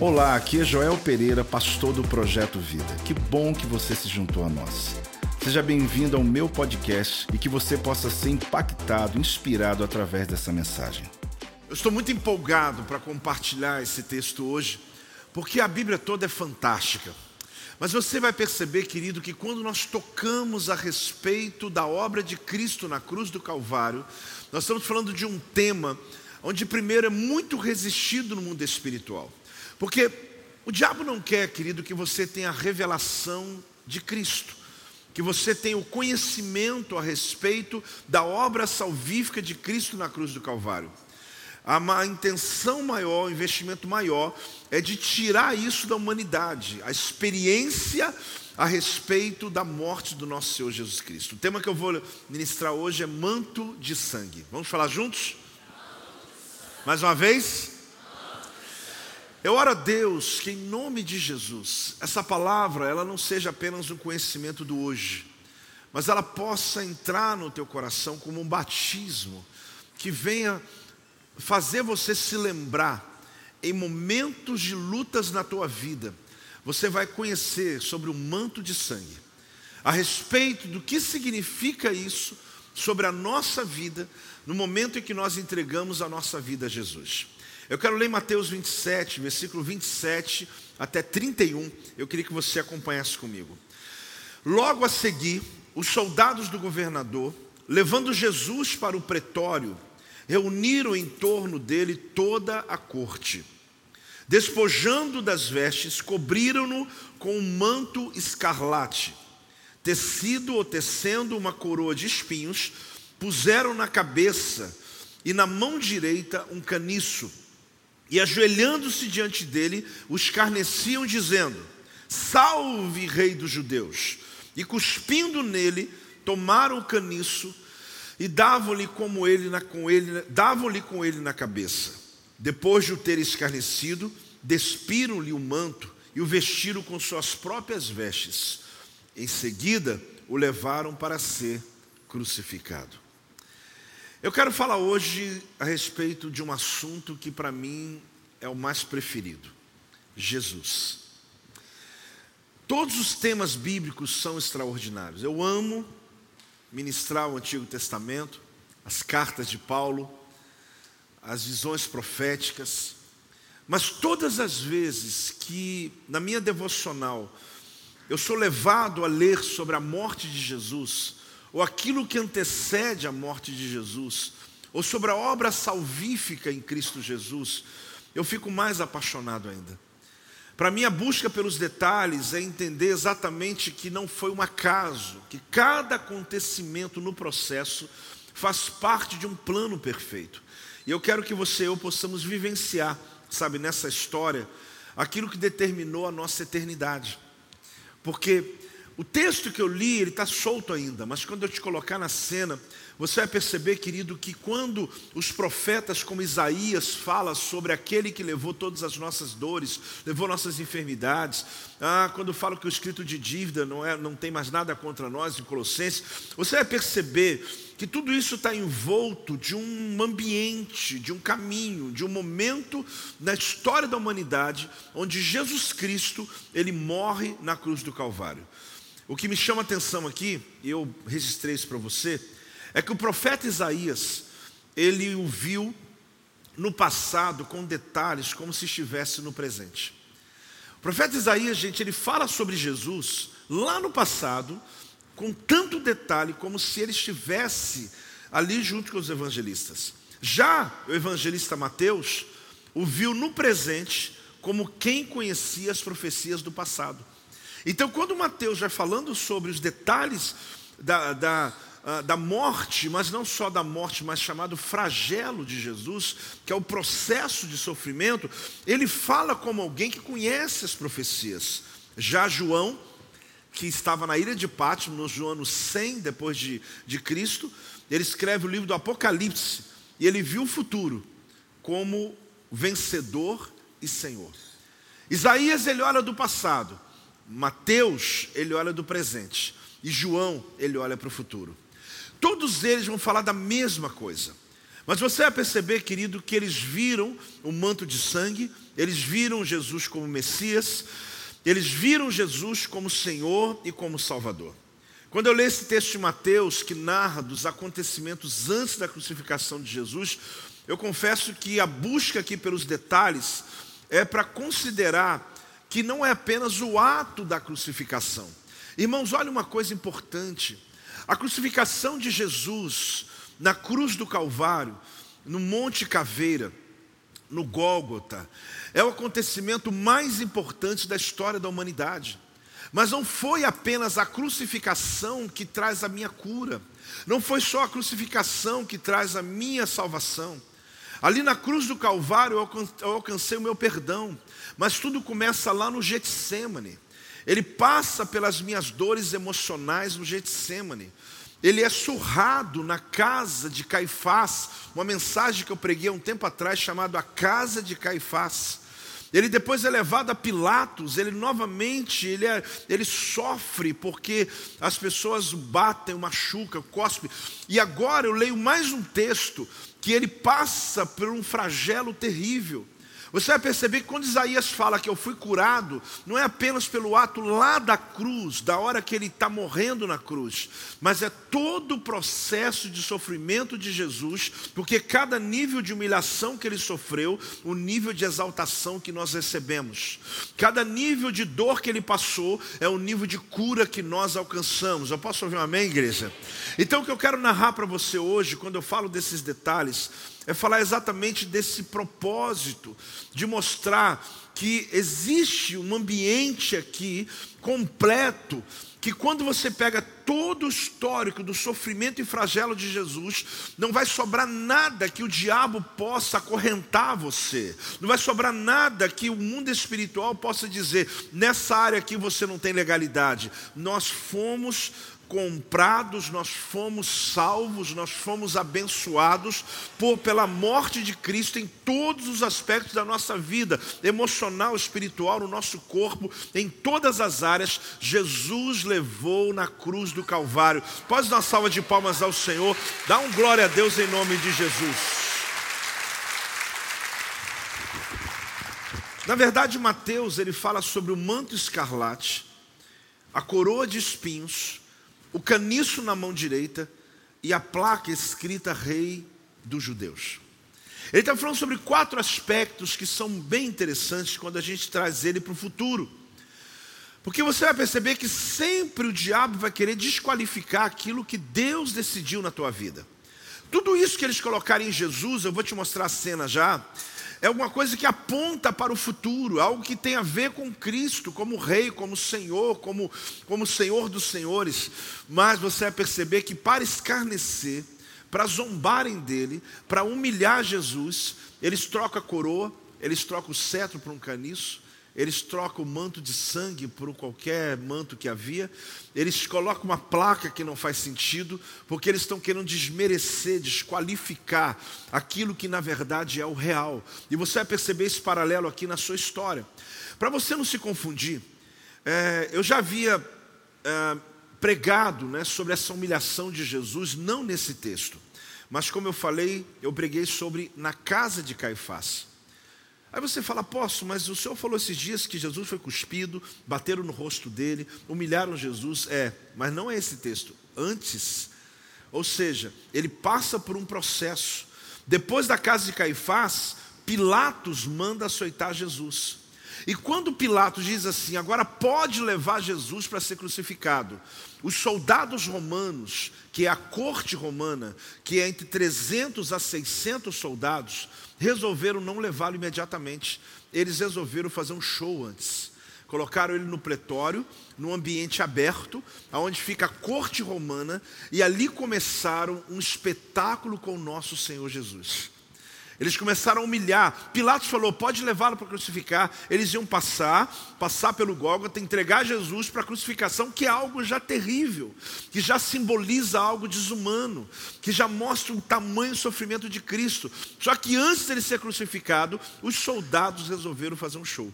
Olá, aqui é Joel Pereira, pastor do Projeto Vida. Que bom que você se juntou a nós. Seja bem-vindo ao meu podcast e que você possa ser impactado, inspirado através dessa mensagem. Eu estou muito empolgado para compartilhar esse texto hoje, porque a Bíblia toda é fantástica. Mas você vai perceber, querido, que quando nós tocamos a respeito da obra de Cristo na cruz do Calvário, nós estamos falando de um tema onde, primeiro, é muito resistido no mundo espiritual. Porque o diabo não quer, querido, que você tenha a revelação de Cristo, que você tenha o conhecimento a respeito da obra salvífica de Cristo na cruz do Calvário. A intenção maior, o investimento maior, é de tirar isso da humanidade, a experiência a respeito da morte do nosso Senhor Jesus Cristo. O tema que eu vou ministrar hoje é manto de sangue. Vamos falar juntos? Mais uma vez? Eu oro a Deus que em nome de Jesus, essa palavra ela não seja apenas um conhecimento do hoje, mas ela possa entrar no teu coração como um batismo que venha fazer você se lembrar em momentos de lutas na tua vida, você vai conhecer sobre o manto de sangue, a respeito do que significa isso sobre a nossa vida, no momento em que nós entregamos a nossa vida a Jesus. Eu quero ler Mateus 27, versículo 27 até 31. Eu queria que você acompanhasse comigo. Logo a seguir, os soldados do governador, levando Jesus para o pretório, reuniram em torno dele toda a corte. Despojando das vestes, cobriram-no com um manto escarlate, tecido ou tecendo uma coroa de espinhos, puseram na cabeça e na mão direita um caniço, e ajoelhando-se diante dele, o escarneciam, dizendo: Salve, Rei dos Judeus! E cuspindo nele, tomaram o caniço e davam-lhe com ele, davam-lhe com ele na cabeça. Depois de o ter escarnecido, despiram-lhe o manto e o vestiram com suas próprias vestes. Em seguida, o levaram para ser crucificado. Eu quero falar hoje a respeito de um assunto que para mim é o mais preferido: Jesus. Todos os temas bíblicos são extraordinários. Eu amo ministrar o Antigo Testamento, as cartas de Paulo, as visões proféticas, mas todas as vezes que na minha devocional eu sou levado a ler sobre a morte de Jesus, ou aquilo que antecede a morte de Jesus, ou sobre a obra salvífica em Cristo Jesus, eu fico mais apaixonado ainda. Para mim, a busca pelos detalhes é entender exatamente que não foi um acaso, que cada acontecimento no processo faz parte de um plano perfeito. E eu quero que você e eu possamos vivenciar, sabe, nessa história, aquilo que determinou a nossa eternidade. Porque o texto que eu li, ele está solto ainda, mas quando eu te colocar na cena, você vai perceber, querido, que quando os profetas como Isaías fala sobre aquele que levou todas as nossas dores, levou nossas enfermidades, ah, quando fala que o escrito de dívida não, é, não tem mais nada contra nós em Colossenses, você vai perceber que tudo isso está envolto de um ambiente, de um caminho, de um momento na história da humanidade onde Jesus Cristo ele morre na cruz do Calvário. O que me chama a atenção aqui, e eu registrei isso para você, é que o profeta Isaías, ele o viu no passado com detalhes como se estivesse no presente. O profeta Isaías, gente, ele fala sobre Jesus lá no passado, com tanto detalhe como se ele estivesse ali junto com os evangelistas. Já o evangelista Mateus o viu no presente como quem conhecia as profecias do passado. Então, quando Mateus vai falando sobre os detalhes da, da, ah, da morte, mas não só da morte, mas chamado flagelo de Jesus, que é o processo de sofrimento, ele fala como alguém que conhece as profecias. Já João, que estava na ilha de Pátimo, no ano 100 depois de, de Cristo, ele escreve o livro do Apocalipse, e ele viu o futuro como vencedor e Senhor. Isaías, ele olha do passado, Mateus, ele olha do presente. E João, ele olha para o futuro. Todos eles vão falar da mesma coisa. Mas você vai perceber, querido, que eles viram o manto de sangue, eles viram Jesus como Messias, eles viram Jesus como Senhor e como Salvador. Quando eu leio esse texto de Mateus, que narra dos acontecimentos antes da crucificação de Jesus, eu confesso que a busca aqui pelos detalhes é para considerar que não é apenas o ato da crucificação. Irmãos, olha uma coisa importante. A crucificação de Jesus na cruz do Calvário, no Monte Caveira, no Gólgota, é o acontecimento mais importante da história da humanidade. Mas não foi apenas a crucificação que traz a minha cura, não foi só a crucificação que traz a minha salvação. Ali na cruz do Calvário eu alcancei o meu perdão, mas tudo começa lá no Getsemane. Ele passa pelas minhas dores emocionais no Getsemane. Ele é surrado na casa de Caifás, uma mensagem que eu preguei há um tempo atrás chamada A Casa de Caifás. Ele depois é levado a Pilatos, ele novamente, ele, é, ele sofre porque as pessoas batem, machucam, cospem. E agora eu leio mais um texto que ele passa por um flagelo terrível. Você vai perceber que quando Isaías fala que eu fui curado, não é apenas pelo ato lá da cruz, da hora que ele está morrendo na cruz, mas é todo o processo de sofrimento de Jesus, porque cada nível de humilhação que ele sofreu, o nível de exaltação que nós recebemos, cada nível de dor que ele passou, é o nível de cura que nós alcançamos. Eu posso ouvir um amém, igreja? Então, o que eu quero narrar para você hoje, quando eu falo desses detalhes, é falar exatamente desse propósito, de mostrar que existe um ambiente aqui completo, que quando você pega todo o histórico do sofrimento e flagelo de Jesus, não vai sobrar nada que o diabo possa acorrentar você, não vai sobrar nada que o mundo espiritual possa dizer, nessa área aqui você não tem legalidade. Nós fomos comprados, nós fomos salvos, nós fomos abençoados por pela morte de Cristo em todos os aspectos da nossa vida, emocional, espiritual, no nosso corpo, em todas as áreas, Jesus levou na cruz do Calvário. Pode dar uma salva de palmas ao Senhor, dá um glória a Deus em nome de Jesus. Na verdade, Mateus ele fala sobre o manto escarlate, a coroa de espinhos, o caniço na mão direita e a placa escrita Rei dos Judeus. Ele está falando sobre quatro aspectos que são bem interessantes quando a gente traz ele para o futuro. Porque você vai perceber que sempre o diabo vai querer desqualificar aquilo que Deus decidiu na tua vida. Tudo isso que eles colocarem em Jesus, eu vou te mostrar a cena já, é uma coisa que aponta para o futuro, algo que tem a ver com Cristo, como Rei, como Senhor, como, como Senhor dos Senhores. Mas você vai perceber que para escarnecer, para zombarem dele, para humilhar Jesus, eles trocam a coroa, eles trocam o cetro por um caniço, eles trocam o manto de sangue por qualquer manto que havia, eles colocam uma placa que não faz sentido, porque eles estão querendo desmerecer, desqualificar aquilo que na verdade é o real. E você vai perceber esse paralelo aqui na sua história. Para você não se confundir, é, eu já havia é, pregado né, sobre essa humilhação de Jesus, não nesse texto, mas como eu falei, eu preguei sobre na casa de Caifás. Aí você fala, posso, mas o senhor falou esses dias que Jesus foi cuspido, bateram no rosto dele, humilharam Jesus. É, mas não é esse texto. Antes, ou seja, ele passa por um processo. Depois da casa de Caifás, Pilatos manda açoitar Jesus. E quando Pilatos diz assim, agora pode levar Jesus para ser crucificado, os soldados romanos, que é a corte romana, que é entre 300 a 600 soldados, resolveram não levá-lo imediatamente. Eles resolveram fazer um show antes. Colocaram ele no pretório, num ambiente aberto, onde fica a corte romana, e ali começaram um espetáculo com o nosso Senhor Jesus. Eles começaram a humilhar. Pilatos falou: pode levá-lo para crucificar. Eles iam passar, passar pelo Gólgota, entregar Jesus para a crucificação, que é algo já terrível, que já simboliza algo desumano, que já mostra o tamanho sofrimento de Cristo. Só que antes dele ser crucificado, os soldados resolveram fazer um show.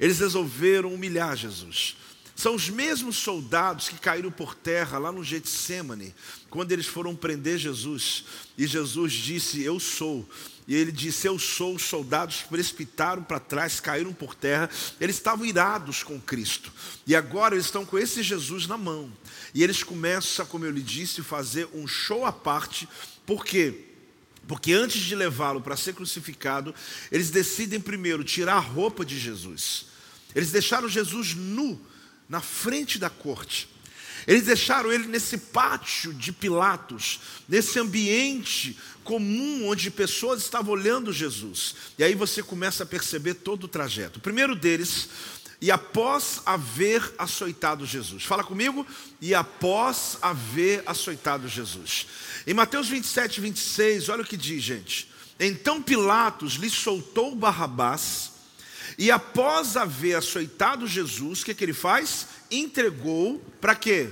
Eles resolveram humilhar Jesus. São os mesmos soldados que caíram por terra lá no Getsemane, quando eles foram prender Jesus. E Jesus disse: Eu sou. E ele disse: Eu sou. Os soldados precipitaram para trás, caíram por terra. Eles estavam irados com Cristo. E agora eles estão com esse Jesus na mão. E eles começam, como eu lhe disse, fazer um show à parte. Por quê? Porque antes de levá-lo para ser crucificado, eles decidem primeiro tirar a roupa de Jesus. Eles deixaram Jesus nu na frente da corte. Eles deixaram ele nesse pátio de Pilatos, nesse ambiente comum onde pessoas estavam olhando Jesus. E aí você começa a perceber todo o trajeto. O primeiro deles, e após haver açoitado Jesus. Fala comigo, e após haver açoitado Jesus. Em Mateus 27, 26, olha o que diz, gente. Então Pilatos lhe soltou Barrabás e após haver açoitado Jesus, o que, que ele faz? Entregou para quê?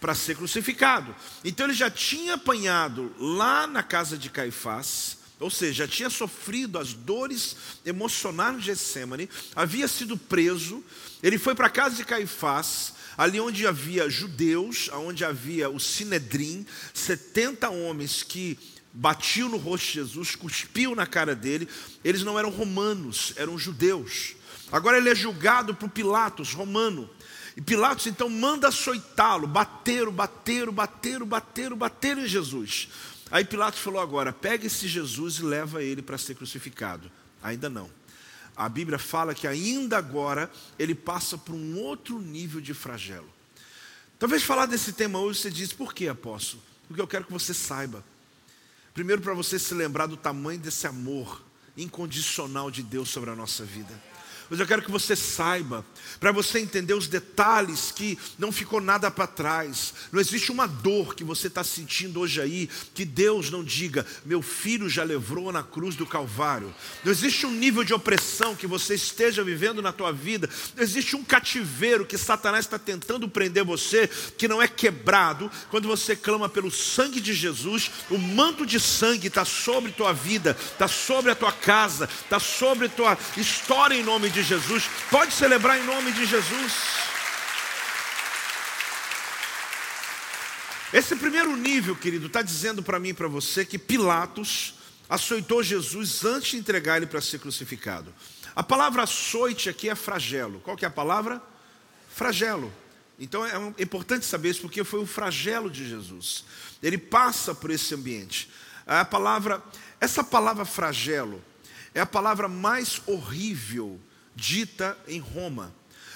Para ser crucificado. Então ele já tinha apanhado lá na casa de Caifás, ou seja, já tinha sofrido as dores emocionais de Getsemane, havia sido preso, ele foi para a casa de Caifás, ali onde havia judeus, onde havia o Sinedrim, 70 homens que batiam no rosto de Jesus, cuspiam na cara dele. Eles não eram romanos, eram judeus. Agora ele é julgado por Pilatos, romano. E Pilatos então manda açoitá-lo, bateram, bateram, bateram, bateram, bateram em Jesus. Aí Pilatos falou agora: pega esse Jesus e leva ele para ser crucificado. Ainda não. A Bíblia fala que ainda agora ele passa por um outro nível de flagelo. Talvez falar desse tema hoje você diz, por que apóstolo? Porque eu quero que você saiba. Primeiro, para você se lembrar do tamanho desse amor incondicional de Deus sobre a nossa vida. Mas eu quero que você saiba, para você entender os detalhes que não ficou nada para trás. Não existe uma dor que você está sentindo hoje aí, que Deus não diga, meu filho já levou na cruz do Calvário. Não existe um nível de opressão que você esteja vivendo na tua vida. Não existe um cativeiro que Satanás está tentando prender você, que não é quebrado. Quando você clama pelo sangue de Jesus, o manto de sangue está sobre tua vida, está sobre a tua casa, está sobre a tua história em nome de de Jesus. Pode celebrar em nome de Jesus. Esse primeiro nível, querido, está dizendo para mim e para você que Pilatos açoitou Jesus antes de entregar ele para ser crucificado. A palavra açoite aqui é flagelo. Qual que é a palavra? Flagelo. Então é importante saber isso porque foi o flagelo de Jesus. Ele passa por esse ambiente. A palavra, essa palavra flagelo é a palavra mais horrível dita em Roma.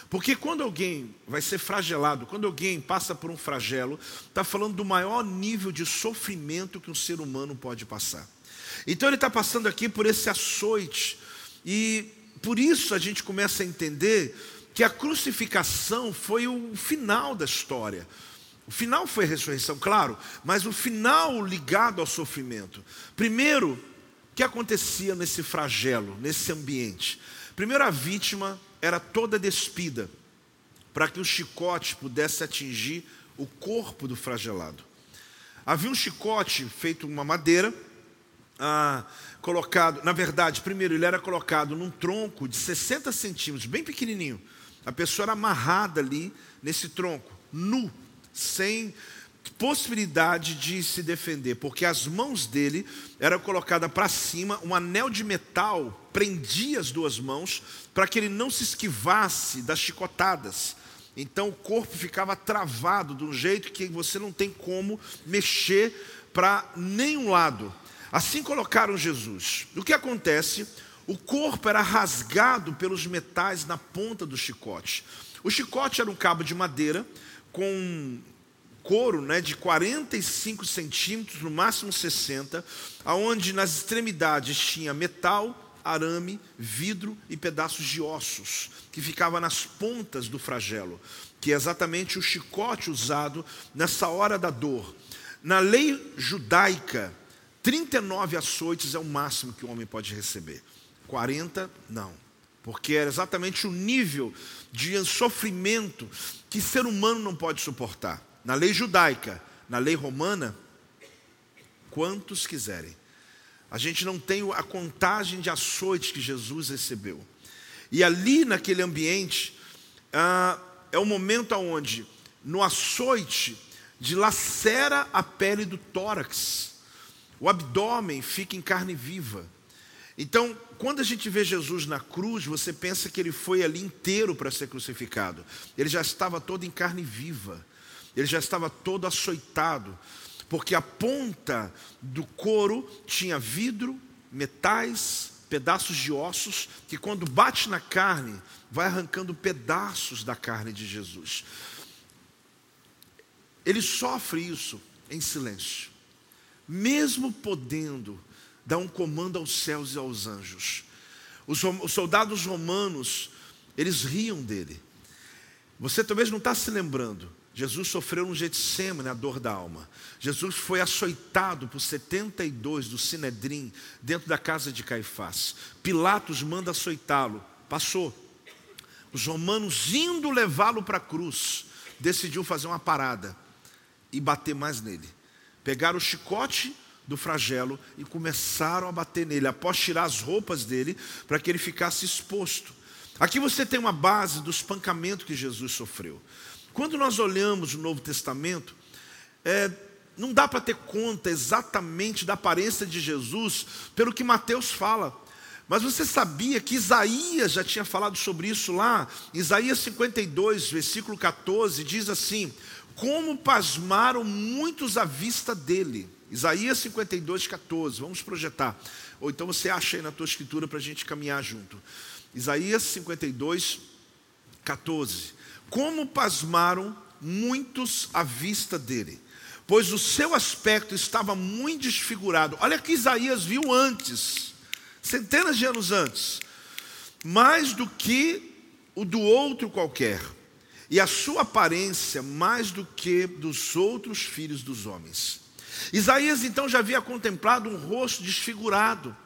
Porque quando alguém vai ser fragelado, quando alguém passa por um flagelo, está falando do maior nível de sofrimento que um ser humano pode passar. Então ele está passando aqui por esse açoite, e por isso a gente começa a entender que a crucificação foi o final da história. O final foi a ressurreição, claro, mas o final ligado ao sofrimento. Primeiro, o que acontecia nesse flagelo, nesse ambiente? Primeiro, a vítima era toda despida, para que o chicote pudesse atingir o corpo do flagelado. Havia um chicote feito uma madeira, ah, colocado, na verdade, primeiro ele era colocado num tronco de 60 centímetros, bem pequenininho. A pessoa era amarrada ali nesse tronco, nu, sem possibilidade de se defender, porque as mãos dele eram colocadas para cima, um anel de metal prendia as duas mãos para que ele não se esquivasse das chicotadas. Então o corpo ficava travado de um jeito que você não tem como mexer para nenhum lado. Assim colocaram Jesus. O que acontece? O corpo era rasgado pelos metais na ponta do chicote. O chicote era um cabo de madeira com couro né, de 45 centímetros, no máximo 60, aonde nas extremidades tinha metal, arame, vidro e pedaços de ossos, que ficava nas pontas do flagelo, que é exatamente o chicote usado nessa hora da dor. Na lei judaica, 39 açoites é o máximo que o homem pode receber. 40, não. Porque era exatamente o nível de sofrimento que ser humano não pode suportar na lei judaica, na lei romana, quantos quiserem. A gente não tem a contagem de açoites que Jesus recebeu. E ali naquele ambiente, ah, é o momento onde, no açoite, dilacera a pele do tórax. O abdômen fica em carne viva. Então, quando a gente vê Jesus na cruz, você pensa que ele foi ali inteiro para ser crucificado. Ele já estava todo em carne viva. Ele já estava todo açoitado, porque a ponta do couro tinha vidro, metais, pedaços de ossos, que quando bate na carne, vai arrancando pedaços da carne de Jesus. Ele sofre isso em silêncio, mesmo podendo dar um comando aos céus e aos anjos. Os, os soldados romanos, eles riam dele. Você talvez não está se lembrando, Jesus sofreu um Getsemane, a dor da alma. Jesus foi açoitado por 72 do Sinedrim, dentro da casa de Caifás. Pilatos manda açoitá-lo, passou. Os romanos, indo levá-lo para a cruz, decidiu fazer uma parada e bater mais nele. Pegaram o chicote do flagelo e começaram a bater nele, após tirar as roupas dele, para que ele ficasse exposto. Aqui você tem uma base do espancamento que Jesus sofreu. Quando nós olhamos o Novo Testamento, é, não dá para ter conta exatamente da aparência de Jesus pelo que Mateus fala. Mas você sabia que Isaías já tinha falado sobre isso lá? Isaías 52, versículo 14, diz assim: Como pasmaram muitos à vista dele. Isaías 52, 14, vamos projetar. Ou então você acha aí na tua escritura para a gente caminhar junto. Isaías 52, 14 como pasmaram muitos à vista dele, pois o seu aspecto estava muito desfigurado. Olha que Isaías viu antes, centenas de anos antes, mais do que o do outro qualquer, e a sua aparência mais do que dos outros filhos dos homens. Isaías então já havia contemplado um rosto desfigurado,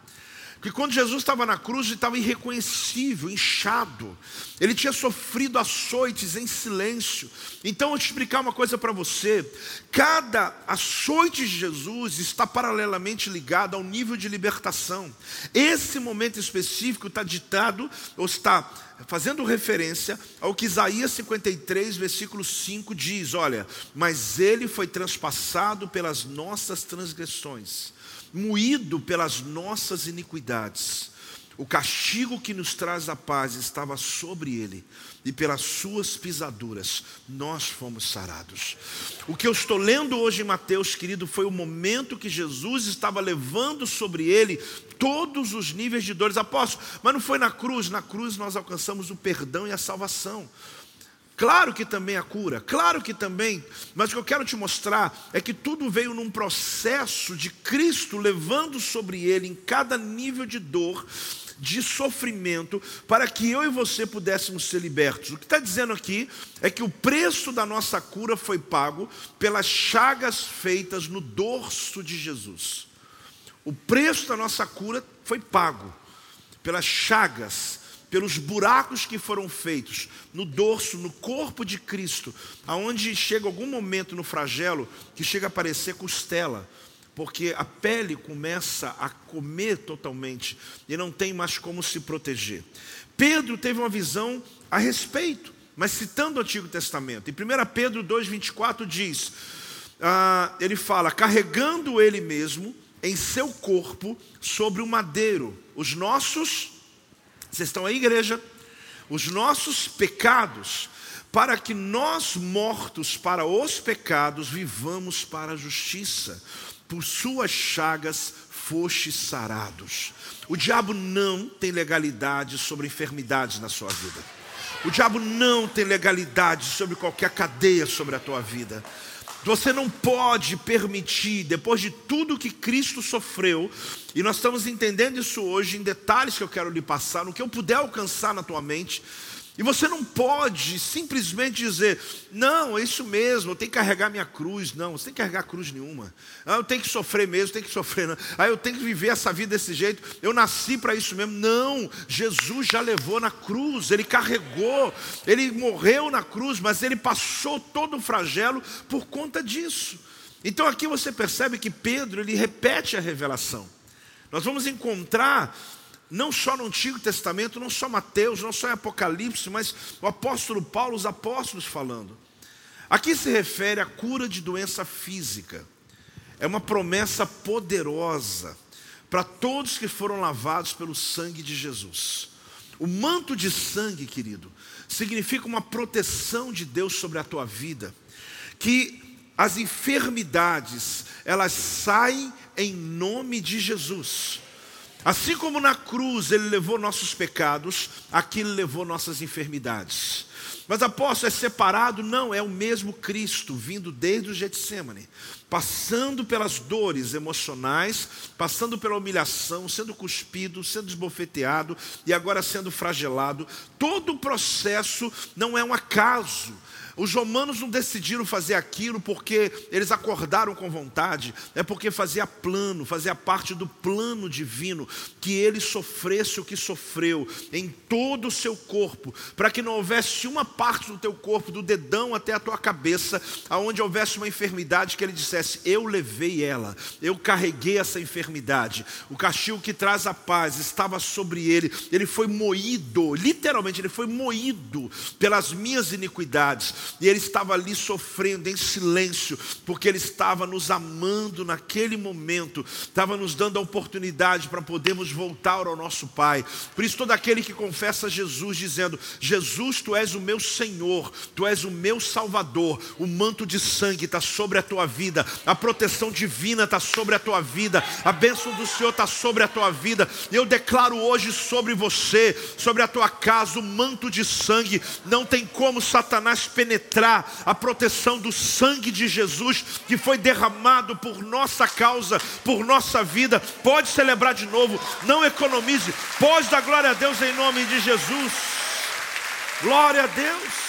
que quando Jesus estava na cruz, ele estava irreconhecível, inchado. Ele tinha sofrido açoites em silêncio. Então, eu te explicar uma coisa para você. Cada açoite de Jesus está paralelamente ligado ao nível de libertação. Esse momento específico está ditado, ou está fazendo referência ao que Isaías 53, versículo 5 diz: Olha, mas ele foi transpassado pelas nossas transgressões moído pelas nossas iniquidades. O castigo que nos traz a paz estava sobre ele, e pelas suas pisaduras nós fomos sarados. O que eu estou lendo hoje em Mateus, querido, foi o momento que Jesus estava levando sobre ele todos os níveis de dores. Apóstolo, mas não foi na cruz, na cruz nós alcançamos o perdão e a salvação. Claro que também a cura, claro que também, mas o que eu quero te mostrar é que tudo veio num processo de Cristo levando sobre ele em cada nível de dor, de sofrimento, para que eu e você pudéssemos ser libertos. O que está dizendo aqui é que o preço da nossa cura foi pago pelas chagas feitas no dorso de Jesus. O preço da nossa cura foi pago pelas chagas pelos buracos que foram feitos no dorso, no corpo de Cristo, aonde chega algum momento no flagelo que chega a aparecer costela, porque a pele começa a comer totalmente e não tem mais como se proteger. Pedro teve uma visão a respeito, mas citando o Antigo Testamento. Em 1 Pedro 2,24 diz: ah, ele fala, carregando ele mesmo em seu corpo sobre o madeiro, os nossos vocês estão aí, igreja? Os nossos pecados, para que nós, mortos para os pecados, vivamos para a justiça. Por suas chagas fostes sarados. O diabo não tem legalidade sobre enfermidades na sua vida. O diabo não tem legalidade sobre qualquer cadeia sobre a tua vida. Você não pode permitir, depois de tudo que Cristo sofreu, e nós estamos entendendo isso hoje em detalhes que eu quero lhe passar, no que eu puder alcançar na tua mente, e você não pode simplesmente dizer, não, é isso mesmo, eu tenho que carregar minha cruz. Não, você tem que carregar cruz nenhuma. Ah, eu tenho que sofrer mesmo, tenho que sofrer. Não. Ah, eu tenho que viver essa vida desse jeito. Eu nasci para isso mesmo. Não, Jesus já levou na cruz, ele carregou, ele morreu na cruz, mas ele passou todo o flagelo por conta disso. Então aqui você percebe que Pedro ele repete a revelação. Nós vamos encontrar não só no Antigo Testamento, não só Mateus, não só em Apocalipse, mas o apóstolo Paulo, os apóstolos falando. Aqui se refere à cura de doença física. É uma promessa poderosa para todos que foram lavados pelo sangue de Jesus. O manto de sangue, querido, significa uma proteção de Deus sobre a tua vida, que as enfermidades, elas saem em nome de Jesus. Assim como na cruz ele levou nossos pecados, aqui ele levou nossas enfermidades. Mas apóstolo é separado? Não, é o mesmo Cristo, vindo desde o Getsemane, passando pelas dores emocionais, passando pela humilhação, sendo cuspido, sendo esbofeteado e agora sendo fragelado. Todo o processo não é um acaso, os romanos não decidiram fazer aquilo porque eles acordaram com vontade, é porque fazia plano, fazia parte do plano divino que ele sofresse o que sofreu em todo o seu corpo, para que não houvesse uma parte do teu corpo, do dedão até a tua cabeça, aonde houvesse uma enfermidade que ele dissesse: Eu levei ela, eu carreguei essa enfermidade. O castigo que traz a paz estava sobre ele, ele foi moído, literalmente, ele foi moído pelas minhas iniquidades e ele estava ali sofrendo em silêncio, porque ele estava nos amando naquele momento, estava nos dando a oportunidade para podermos voltar ao nosso Pai. Por isso, todo aquele que confessa Jesus, dizendo: Jesus, tu és o meu Senhor, tu és o meu Salvador, o manto de sangue está sobre a tua vida, a proteção divina está sobre a tua vida, a bênção do Senhor está sobre a tua vida. Eu declaro hoje sobre você, sobre a tua casa, o manto de sangue, não tem como Satanás penetrar penetrar a proteção do sangue de Jesus que foi derramado por nossa causa, por nossa vida. Pode celebrar de novo, não economize, pode dar glória a Deus em nome de Jesus. Glória a Deus.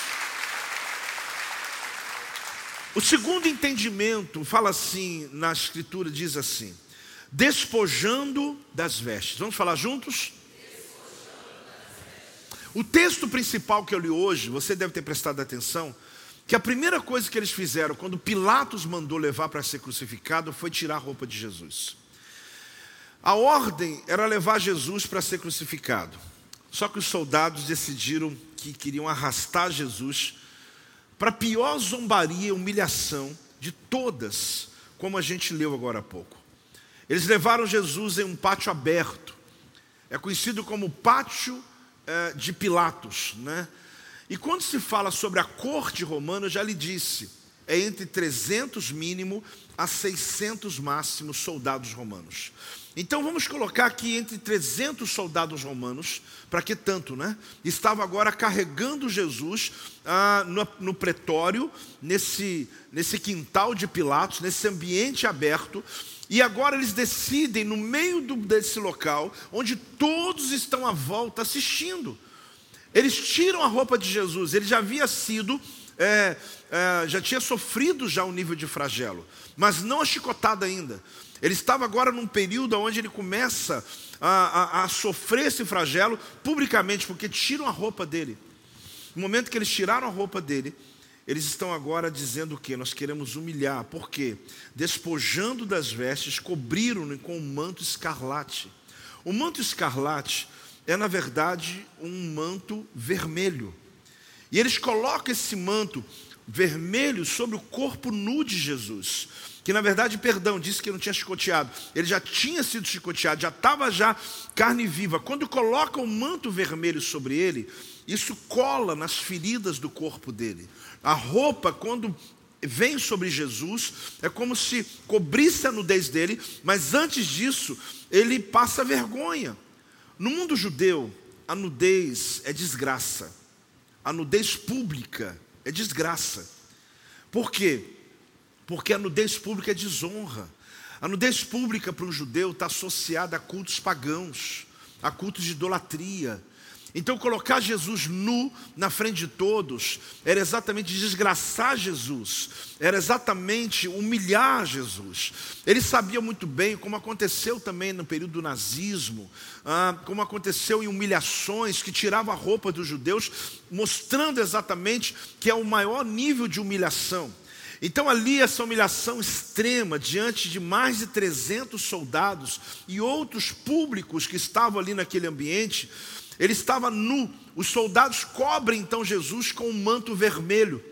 O segundo entendimento fala assim, na escritura diz assim: despojando das vestes. Vamos falar juntos? O texto principal que eu li hoje, você deve ter prestado atenção, que a primeira coisa que eles fizeram quando Pilatos mandou levar para ser crucificado foi tirar a roupa de Jesus. A ordem era levar Jesus para ser crucificado. Só que os soldados decidiram que queriam arrastar Jesus para a pior zombaria e humilhação de todas, como a gente leu agora há pouco. Eles levaram Jesus em um pátio aberto. É conhecido como pátio é, de Pilatos, né? E quando se fala sobre a corte romana, eu já lhe disse, é entre 300 mínimo a 600 máximos soldados romanos. Então vamos colocar aqui entre 300 soldados romanos, para que tanto, né? Estava agora carregando Jesus ah, no, no, pretório, nesse, nesse quintal de Pilatos, nesse ambiente aberto, e agora eles decidem, no meio do, desse local, onde todos estão à volta assistindo. Eles tiram a roupa de Jesus, ele já havia sido, é, é, já tinha sofrido já um nível de flagelo, mas não a chicotada ainda. Ele estava agora num período onde ele começa a, a, a sofrer esse flagelo publicamente, porque tiram a roupa dele. No momento que eles tiraram a roupa dele, eles estão agora dizendo o que? Nós queremos humilhar. Por quê? Despojando das vestes, cobriram-no com um manto escarlate. O manto escarlate é, na verdade, um manto vermelho. E eles colocam esse manto vermelho sobre o corpo nu de Jesus. Que na verdade, perdão, disse que não tinha chicoteado. Ele já tinha sido chicoteado, já estava já carne viva. Quando colocam o manto vermelho sobre ele, isso cola nas feridas do corpo dele. A roupa, quando vem sobre Jesus, é como se cobrisse a nudez dele, mas antes disso, ele passa vergonha. No mundo judeu, a nudez é desgraça. A nudez pública é desgraça. Por quê? Porque a nudez pública é desonra. A nudez pública para um judeu está associada a cultos pagãos, a cultos de idolatria, então, colocar Jesus nu na frente de todos era exatamente desgraçar Jesus, era exatamente humilhar Jesus. Ele sabia muito bem, como aconteceu também no período do nazismo, ah, como aconteceu em humilhações que tirava a roupa dos judeus, mostrando exatamente que é o maior nível de humilhação. Então, ali, essa humilhação extrema, diante de mais de 300 soldados e outros públicos que estavam ali naquele ambiente, ele estava nu. Os soldados cobrem então Jesus com um manto vermelho,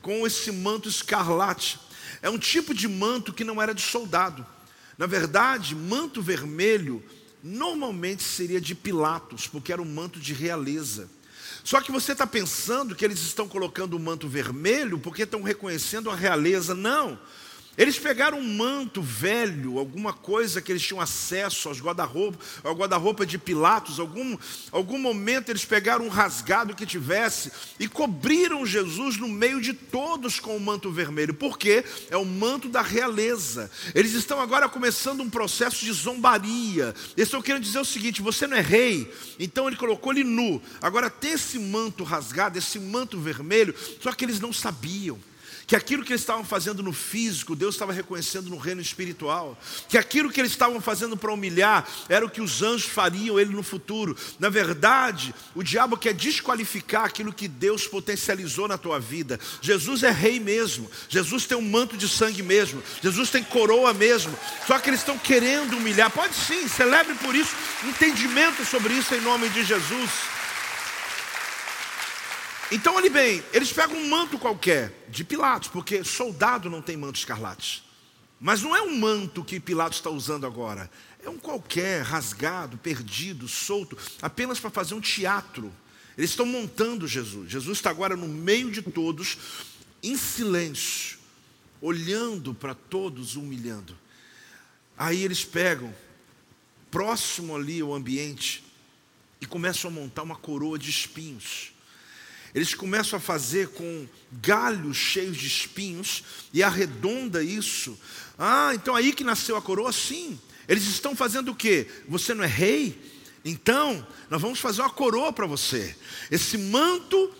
com esse manto escarlate. É um tipo de manto que não era de soldado. Na verdade, manto vermelho normalmente seria de Pilatos, porque era um manto de realeza. Só que você está pensando que eles estão colocando o manto vermelho porque estão reconhecendo a realeza. Não. Eles pegaram um manto velho, alguma coisa que eles tinham acesso aos guarda-roupa, ao guarda-roupa de Pilatos, algum, algum momento eles pegaram um rasgado que tivesse e cobriram Jesus no meio de todos com o manto vermelho. Por quê? É o manto da realeza. Eles estão agora começando um processo de zombaria. Eles estão querendo dizer o seguinte: você não é rei, então ele colocou ele nu. Agora tem esse manto rasgado, esse manto vermelho, só que eles não sabiam que aquilo que eles estavam fazendo no físico, Deus estava reconhecendo no reino espiritual, que aquilo que eles estavam fazendo para humilhar era o que os anjos fariam ele no futuro. Na verdade, o diabo quer desqualificar aquilo que Deus potencializou na tua vida. Jesus é rei mesmo, Jesus tem um manto de sangue mesmo, Jesus tem coroa mesmo, só que eles estão querendo humilhar. Pode sim, celebre por isso, entendimento sobre isso em nome de Jesus. Então, olhe bem, eles pegam um manto qualquer de Pilatos, porque soldado não tem manto escarlate. Mas não é um manto que Pilatos está usando agora. É um qualquer, rasgado, perdido, solto, apenas para fazer um teatro. Eles estão montando Jesus. Jesus está agora no meio de todos, em silêncio, olhando para todos, humilhando. Aí eles pegam, próximo ali ao ambiente, e começam a montar uma coroa de espinhos. Eles começam a fazer com galhos cheios de espinhos e arredonda isso. Ah, então aí que nasceu a coroa? Sim. Eles estão fazendo o quê? Você não é rei? Então, nós vamos fazer uma coroa para você. Esse manto,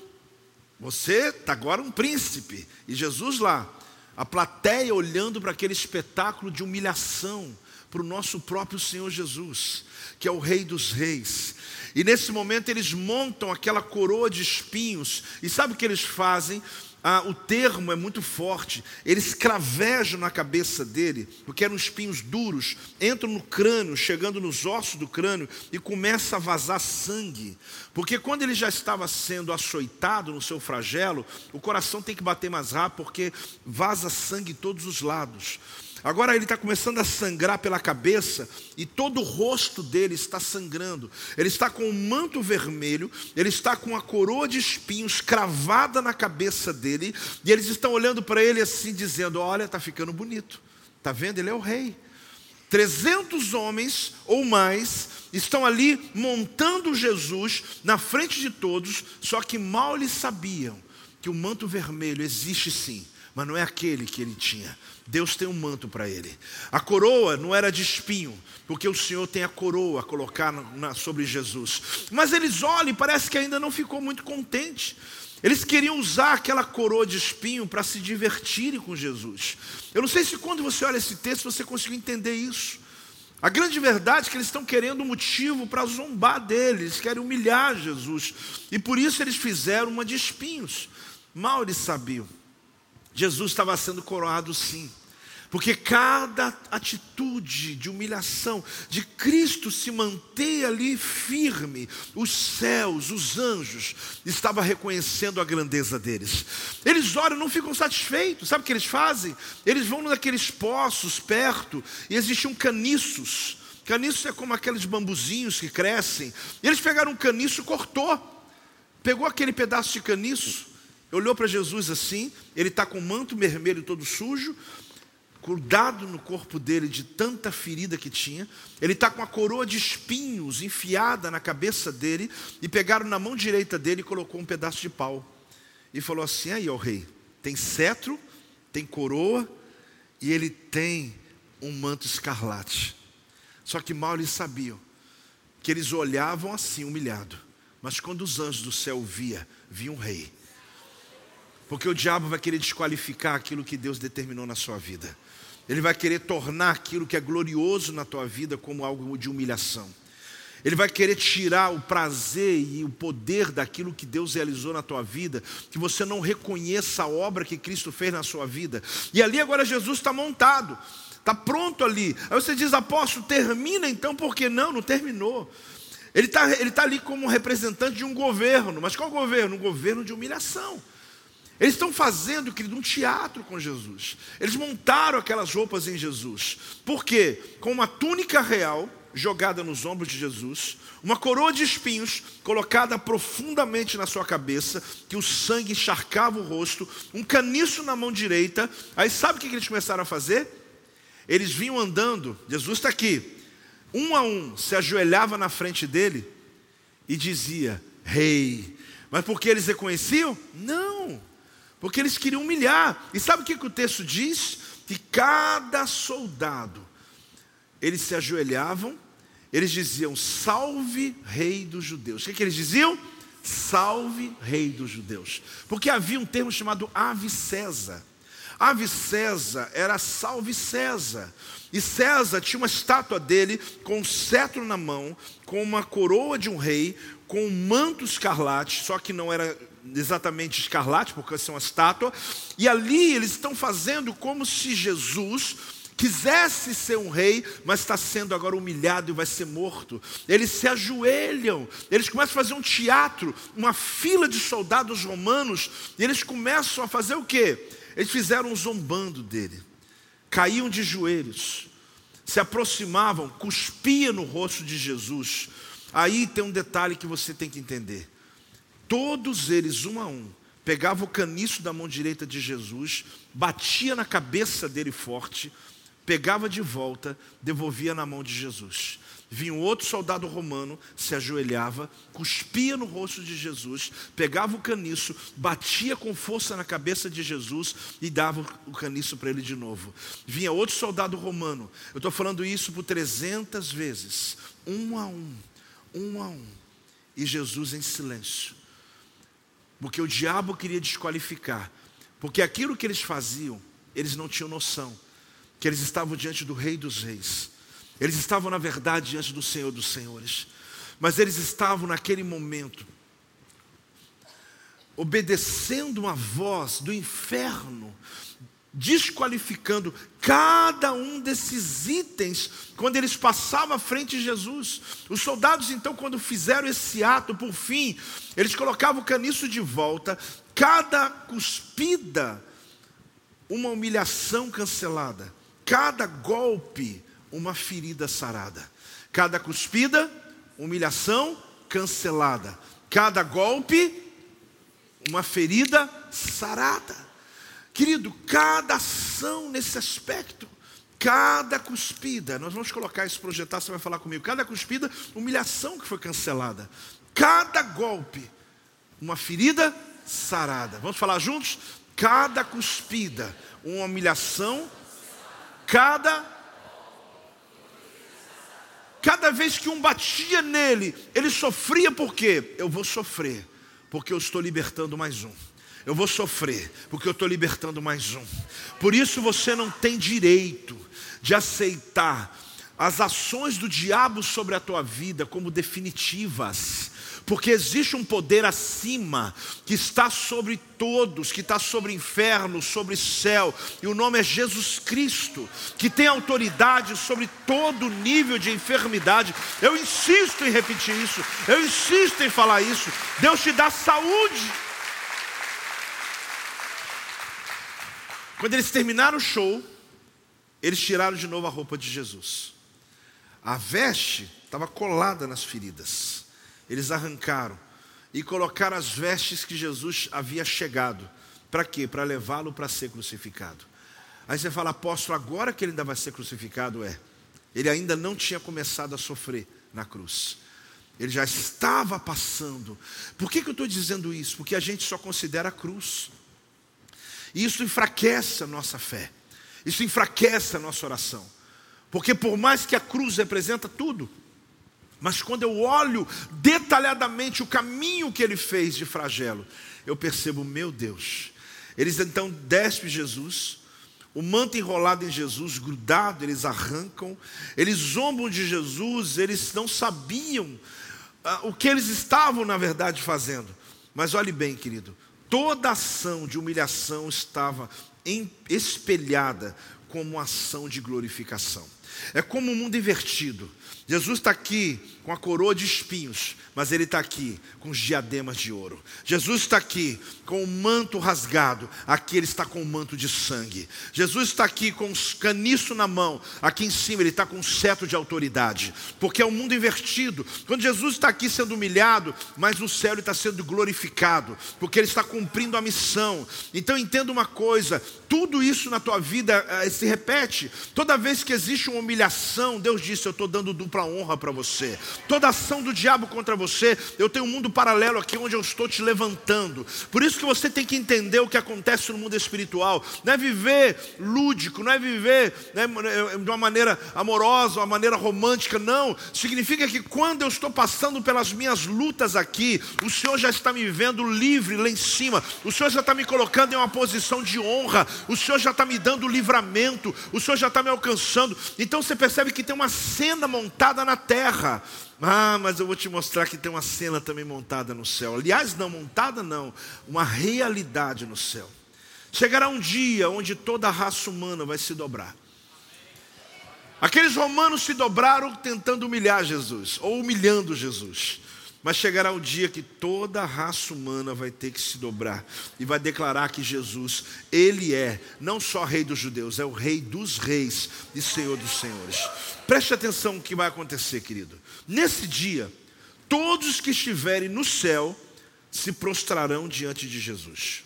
você está agora um príncipe. E Jesus lá, a plateia olhando para aquele espetáculo de humilhação para o nosso próprio Senhor Jesus, que é o Rei dos Reis. E nesse momento eles montam aquela coroa de espinhos. E sabe o que eles fazem? Ah, o termo é muito forte. Eles cravejam na cabeça dele, porque eram espinhos duros, entram no crânio, chegando nos ossos do crânio e começa a vazar sangue. Porque quando ele já estava sendo açoitado no seu flagelo, o coração tem que bater mais rápido, porque vaza sangue em todos os lados. Agora ele está começando a sangrar pela cabeça e todo o rosto dele está sangrando. Ele está com um manto vermelho, ele está com a coroa de espinhos cravada na cabeça dele, e eles estão olhando para ele assim, dizendo: Olha, está ficando bonito, está vendo? Ele é o rei. 300 homens ou mais estão ali montando Jesus na frente de todos, só que mal eles sabiam que o manto vermelho existe sim, mas não é aquele que ele tinha. Deus tem um manto para ele. A coroa não era de espinho, porque o Senhor tem a coroa a colocar na, sobre Jesus. Mas eles olham e parece que ainda não ficou muito contente. Eles queriam usar aquela coroa de espinho para se divertirem com Jesus. Eu não sei se quando você olha esse texto você conseguiu entender isso. A grande verdade é que eles estão querendo um motivo para zombar dele, eles querem humilhar Jesus. E por isso eles fizeram uma de espinhos. Mal eles sabiam. Jesus estava sendo coroado sim. Porque cada atitude de humilhação, de Cristo se manter ali firme, os céus, os anjos, estavam reconhecendo a grandeza deles. Eles oram, não ficam satisfeitos, sabe o que eles fazem? Eles vão naqueles poços perto e existiam caniços. Caniço é como aqueles bambuzinhos que crescem. Eles pegaram um caniço, cortou, pegou aquele pedaço de caniço, olhou para Jesus assim, ele está com o manto vermelho todo sujo, grudado no corpo dele de tanta ferida que tinha. Ele está com a coroa de espinhos enfiada na cabeça dele. E pegaram na mão direita dele e colocou um pedaço de pau. E falou assim: aí, ó rei, tem cetro, tem coroa e ele tem um manto escarlate. Só que mal eles sabiam que eles olhavam assim, humilhado. Mas quando os anjos do céu via, via um rei. Porque o diabo vai querer desqualificar aquilo que Deus determinou na sua vida. Ele vai querer tornar aquilo que é glorioso na tua vida como algo de humilhação. Ele vai querer tirar o prazer e o poder daquilo que Deus realizou na tua vida, que você não reconheça a obra que Cristo fez na sua vida. E ali agora Jesus está montado, está pronto ali. Aí você diz, apóstolo, termina então, por que não? Não terminou. Ele está ele tá ali como representante de um governo, mas qual governo? Um governo de humilhação. Eles estão fazendo, querido, um teatro com Jesus. Eles montaram aquelas roupas em Jesus. Por quê? Com uma túnica real jogada nos ombros de Jesus, uma coroa de espinhos colocada profundamente na sua cabeça, que o sangue encharcava o rosto, um caniço na mão direita. Aí sabe o que eles começaram a fazer? Eles vinham andando, Jesus está aqui, um a um, se ajoelhava na frente dele e dizia: Rei. Mas porque eles reconheciam? Não, porque eles queriam humilhar. E sabe o que, que o texto diz? Que cada soldado, eles se ajoelhavam, eles diziam: Salve, Rei dos Judeus. O que, que eles diziam? Salve, Rei dos Judeus. Porque havia um termo chamado Ave César. Ave César era salve César. E César tinha uma estátua dele com um cetro na mão, com uma coroa de um rei, com um manto escarlate, só que não era exatamente escarlate, porque é uma estátua. E ali eles estão fazendo como se Jesus quisesse ser um rei, mas está sendo agora humilhado e vai ser morto. Eles se ajoelham, eles começam a fazer um teatro, uma fila de soldados romanos, e eles começam a fazer o quê? Eles fizeram zombando dele, caíam de joelhos, se aproximavam, cuspia no rosto de Jesus. Aí tem um detalhe que você tem que entender. Todos eles, um a um, pegavam o caniço da mão direita de Jesus, batia na cabeça dele forte, pegava de volta, devolvia na mão de Jesus. Vinha um outro soldado romano, se ajoelhava, cuspia no rosto de Jesus, pegava o caniço, batia com força na cabeça de Jesus e dava o caniço para ele de novo. Vinha outro soldado romano, eu estou falando isso por 300 vezes, um a um, um a um, e Jesus em silêncio, porque o diabo queria desqualificar, porque aquilo que eles faziam, eles não tinham noção, que eles estavam diante do Rei dos Reis eles estavam, na verdade, diante do Senhor dos Senhores. Mas eles estavam naquele momento obedecendo uma voz do inferno, desqualificando cada um desses itens quando eles passavam à frente de Jesus. Os soldados, então, quando fizeram esse ato, por fim, eles colocavam o caniço de volta, cada cuspida, uma humilhação cancelada, cada golpe, uma ferida sarada. Cada cuspida, humilhação cancelada. Cada golpe, uma ferida sarada. Querido, cada ação nesse aspecto, cada cuspida, nós vamos colocar isso, projetar, você vai falar comigo. Cada cuspida, humilhação que foi cancelada. Cada golpe, uma ferida sarada. Vamos falar juntos? Cada cuspida, uma humilhação, cada Cada vez que um batia nele, ele sofria por quê? Eu vou sofrer, porque eu estou libertando mais um. Eu vou sofrer, porque eu estou libertando mais um. Por isso você não tem direito de aceitar as ações do diabo sobre a tua vida como definitivas porque existe um poder acima que está sobre todos, que está sobre inferno, sobre céu, e o nome é Jesus Cristo, que tem autoridade sobre todo nível de enfermidade. Eu insisto em repetir isso, eu insisto em falar isso. Deus te dá saúde. Quando eles terminaram o show, eles tiraram de novo a roupa de Jesus. A veste estava colada nas feridas. Eles arrancaram e colocaram as vestes que Jesus havia chegado. Para quê? Para levá-lo para ser crucificado. Aí você fala, apóstolo, agora que ele ainda vai ser crucificado, é. Ele ainda não tinha começado a sofrer na cruz. Ele já estava passando. Por que, que eu estou dizendo isso? Porque a gente só considera a cruz. E isso enfraquece a nossa fé. Isso enfraquece a nossa oração. Porque por mais que a cruz representa tudo, mas quando eu olho detalhadamente o caminho que ele fez de flagelo, eu percebo, meu Deus. Eles então despem Jesus, o manto enrolado em Jesus, grudado, eles arrancam, eles zombam de Jesus, eles não sabiam ah, o que eles estavam, na verdade, fazendo. Mas olhe bem, querido, toda ação de humilhação estava espelhada como ação de glorificação. É como um mundo invertido. Jesus está aqui com a coroa de espinhos, mas ele está aqui com os diademas de ouro. Jesus está aqui com o manto rasgado, aqui ele está com o manto de sangue. Jesus está aqui com o caniço na mão, aqui em cima ele está com um cetro de autoridade, porque é um mundo invertido. Quando Jesus está aqui sendo humilhado, mas no céu ele está sendo glorificado, porque ele está cumprindo a missão. Então entenda uma coisa: tudo isso na tua vida eh, se repete. Toda vez que existe uma humilhação, Deus disse: Eu estou dando dupla honra para você. Toda ação do diabo contra você, eu tenho um mundo paralelo aqui onde eu estou te levantando. Por isso que você tem que entender o que acontece no mundo espiritual. Não é viver lúdico, não é viver né, de uma maneira amorosa, uma maneira romântica, não. Significa que quando eu estou passando pelas minhas lutas aqui, o Senhor já está me vendo livre lá em cima. O Senhor já está me colocando em uma posição de honra. O Senhor já está me dando livramento. O Senhor já está me alcançando. Então você percebe que tem uma cena montada na terra. Ah, mas eu vou te mostrar que tem uma cena também montada no céu. Aliás, não montada, não, uma realidade no céu. Chegará um dia onde toda a raça humana vai se dobrar. Aqueles romanos se dobraram tentando humilhar Jesus, ou humilhando Jesus. Mas chegará o dia que toda a raça humana vai ter que se dobrar e vai declarar que Jesus, Ele é não só Rei dos judeus, é o Rei dos reis e Senhor dos senhores. Preste atenção no que vai acontecer, querido. Nesse dia, todos que estiverem no céu se prostrarão diante de Jesus.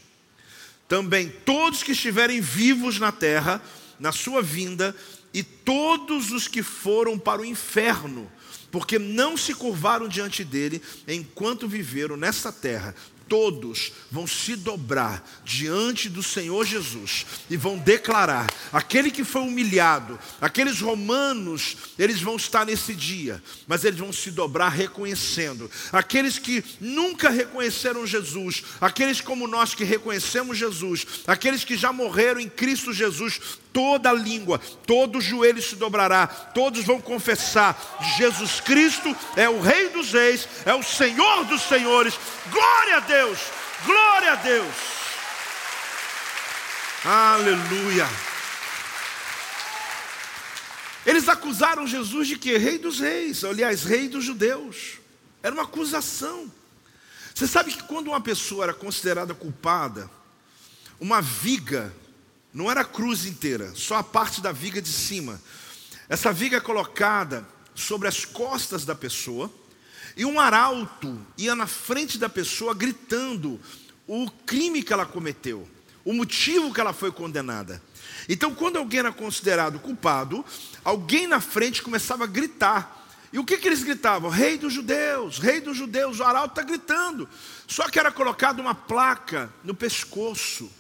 Também todos que estiverem vivos na terra, na sua vinda, e todos os que foram para o inferno porque não se curvaram diante dele enquanto viveram nessa terra, todos vão se dobrar diante do Senhor Jesus e vão declarar: aquele que foi humilhado, aqueles romanos, eles vão estar nesse dia, mas eles vão se dobrar reconhecendo. Aqueles que nunca reconheceram Jesus, aqueles como nós que reconhecemos Jesus, aqueles que já morreram em Cristo Jesus, toda língua, todo joelho se dobrará, todos vão confessar: Jesus Cristo é o Rei dos Reis, é o Senhor dos Senhores. Glória a Deus, glória a Deus. Aleluia. Eles acusaram Jesus de que? Rei dos reis, aliás, rei dos judeus. Era uma acusação. Você sabe que quando uma pessoa era considerada culpada, uma viga não era a cruz inteira, só a parte da viga de cima. Essa viga é colocada sobre as costas da pessoa, e um arauto ia na frente da pessoa gritando o crime que ela cometeu, o motivo que ela foi condenada. Então, quando alguém era considerado culpado, alguém na frente começava a gritar. E o que, que eles gritavam? Rei dos judeus, rei dos judeus, o arauto está gritando. Só que era colocada uma placa no pescoço.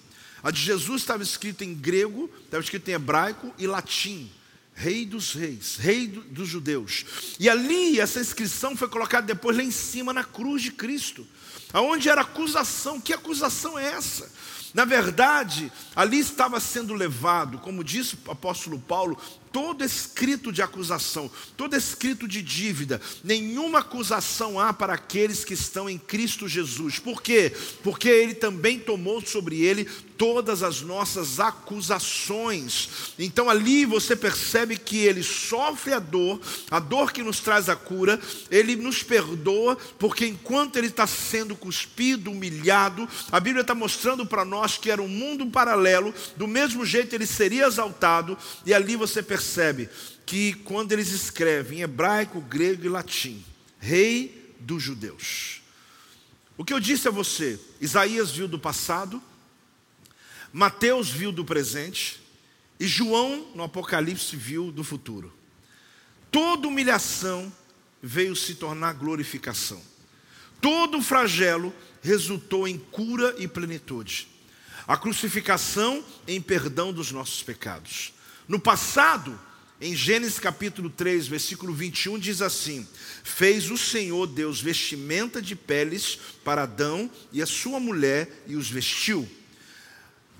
A de Jesus estava escrita em grego, estava escrita em hebraico e latim. Rei dos reis, rei do, dos judeus. E ali essa inscrição foi colocada depois lá em cima na cruz de Cristo. Aonde era acusação? Que acusação é essa? Na verdade, ali estava sendo levado, como disse o apóstolo Paulo, todo escrito de acusação, todo escrito de dívida, nenhuma acusação há para aqueles que estão em Cristo Jesus. Por quê? Porque ele também tomou sobre ele todas as nossas acusações. Então ali você percebe que ele sofre a dor, a dor que nos traz a cura, ele nos perdoa, porque enquanto ele está sendo cuspido, humilhado, a Bíblia está mostrando para nós que era um mundo paralelo, do mesmo jeito ele seria exaltado, e ali você percebe que quando eles escrevem em hebraico, grego e latim, rei dos judeus. O que eu disse a você, Isaías viu do passado, Mateus viu do presente, e João, no Apocalipse, viu do futuro. Toda humilhação veio se tornar glorificação. Todo flagelo resultou em cura e plenitude. A crucificação em perdão dos nossos pecados. No passado, em Gênesis capítulo 3, versículo 21, diz assim: Fez o Senhor Deus vestimenta de peles para Adão e a sua mulher e os vestiu.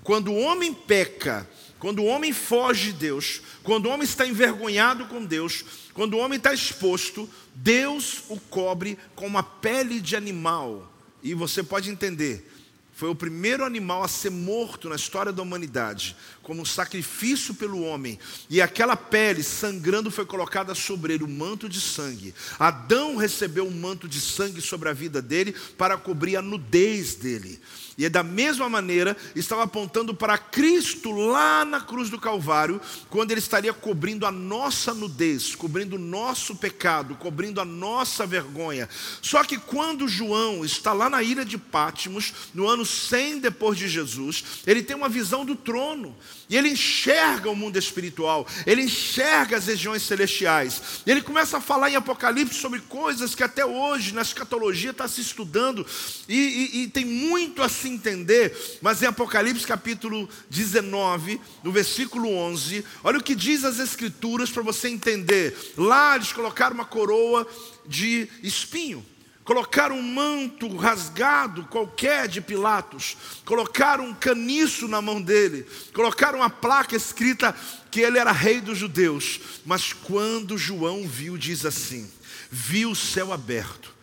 Quando o homem peca quando o homem foge de Deus, quando o homem está envergonhado com Deus, quando o homem está exposto, Deus o cobre com uma pele de animal. E você pode entender, foi o primeiro animal a ser morto na história da humanidade, como um sacrifício pelo homem. E aquela pele sangrando foi colocada sobre ele, o um manto de sangue. Adão recebeu um manto de sangue sobre a vida dele para cobrir a nudez dele. E é da mesma maneira, estava apontando para Cristo lá na cruz do Calvário, quando ele estaria cobrindo a nossa nudez, cobrindo o nosso pecado, cobrindo a nossa vergonha. Só que quando João está lá na ilha de Pátimos, no ano 100 depois de Jesus, ele tem uma visão do trono. E ele enxerga o mundo espiritual, ele enxerga as regiões celestiais. Ele começa a falar em Apocalipse sobre coisas que até hoje na escatologia está se estudando, e, e, e tem muito a se entender, mas em Apocalipse capítulo 19, no versículo 11, olha o que diz as Escrituras para você entender. Lá eles colocaram uma coroa de espinho colocaram um manto rasgado qualquer de Pilatos, colocaram um caniço na mão dele, colocaram uma placa escrita que ele era rei dos judeus. Mas quando João viu, diz assim: viu o céu aberto,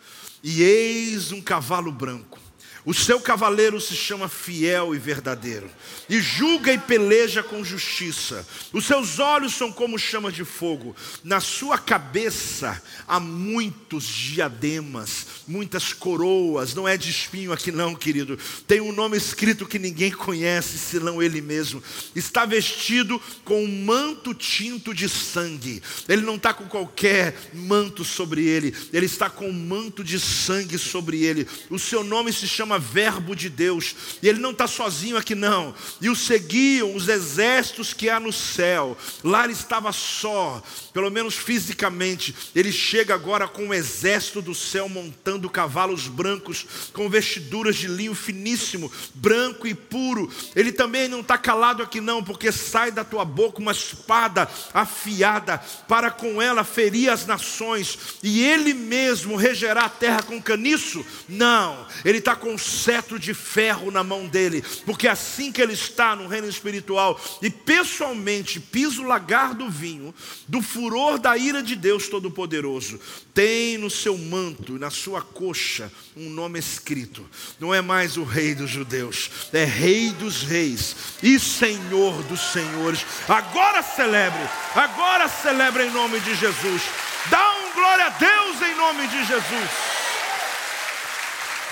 e eis um cavalo branco. O seu cavaleiro se chama fiel e verdadeiro, e julga e peleja com justiça. Os seus olhos são como chamas de fogo. Na sua cabeça há muitos diademas, muitas coroas. Não é de espinho aqui, não, querido. Tem um nome escrito que ninguém conhece, senão ele mesmo. Está vestido com um manto tinto de sangue. Ele não está com qualquer manto sobre ele, ele está com um manto de sangue sobre ele. O seu nome se chama chama Verbo de Deus, e ele não está sozinho aqui, não. E o seguiam os exércitos que há no céu. Lá ele estava só, pelo menos fisicamente. Ele chega agora com o exército do céu montando cavalos brancos, com vestiduras de linho finíssimo, branco e puro. Ele também não está calado aqui, não, porque sai da tua boca uma espada afiada, para com ela ferir as nações, e ele mesmo regerá a terra com caniço? Não, ele está com cetro de ferro na mão dele, porque assim que ele está no reino espiritual, e pessoalmente pisa o lagar do vinho, do furor da ira de Deus Todo-Poderoso, tem no seu manto, na sua coxa, um nome escrito: não é mais o Rei dos Judeus, é Rei dos Reis e Senhor dos Senhores. Agora celebre, agora celebre em nome de Jesus. Dá um glória a Deus em nome de Jesus.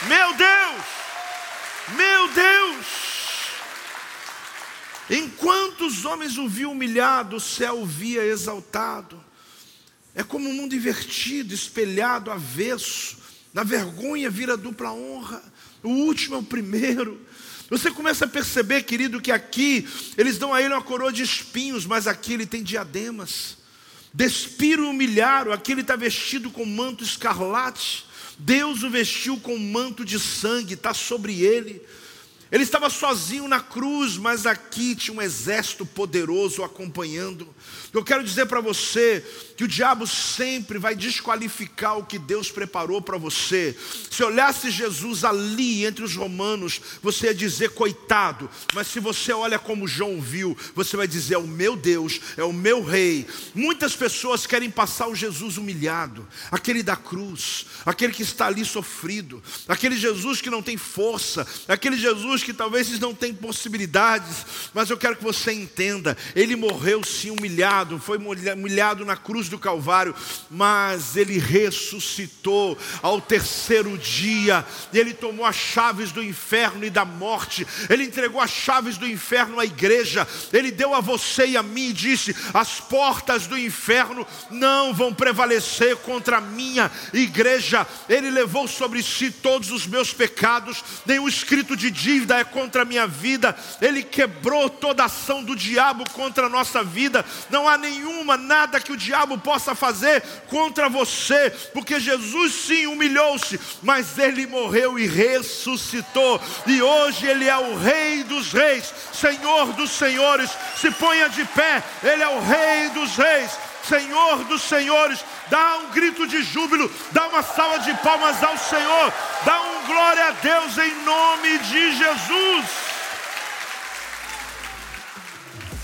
Meu Deus! Meu Deus! Enquanto os homens o viam humilhado, o céu o via exaltado. É como um mundo invertido, espelhado, avesso. Na vergonha vira dupla honra. O último é o primeiro. Você começa a perceber, querido, que aqui eles dão a ele uma coroa de espinhos, mas aqui ele tem diademas. Despiram e humilharam, aqui ele está vestido com manto escarlate. Deus o vestiu com um manto de sangue, está sobre ele. Ele estava sozinho na cruz, mas aqui tinha um exército poderoso acompanhando. Eu quero dizer para você que o diabo sempre vai desqualificar o que Deus preparou para você. Se olhasse Jesus ali entre os romanos, você ia dizer coitado, mas se você olha como João viu, você vai dizer: é o meu Deus, é o meu rei. Muitas pessoas querem passar o Jesus humilhado, aquele da cruz, aquele que está ali sofrido, aquele Jesus que não tem força, aquele Jesus que talvez não tem possibilidades, mas eu quero que você entenda: ele morreu sim humilhado foi humilhado na cruz do Calvário, mas ele ressuscitou ao terceiro dia, ele tomou as chaves do inferno e da morte, ele entregou as chaves do inferno à igreja, ele deu a você e a mim e disse: as portas do inferno não vão prevalecer contra a minha igreja. Ele levou sobre si todos os meus pecados, nenhum escrito de dívida é contra a minha vida, ele quebrou toda ação do diabo contra a nossa vida, não há nenhuma, nada que o diabo possa fazer contra você, porque Jesus sim humilhou-se, mas ele morreu e ressuscitou, e hoje ele é o Rei dos Reis, Senhor dos Senhores. Se ponha de pé, ele é o Rei dos Reis. Senhor dos Senhores, dá um grito de júbilo, dá uma salva de palmas ao Senhor, dá um glória a Deus em nome de Jesus.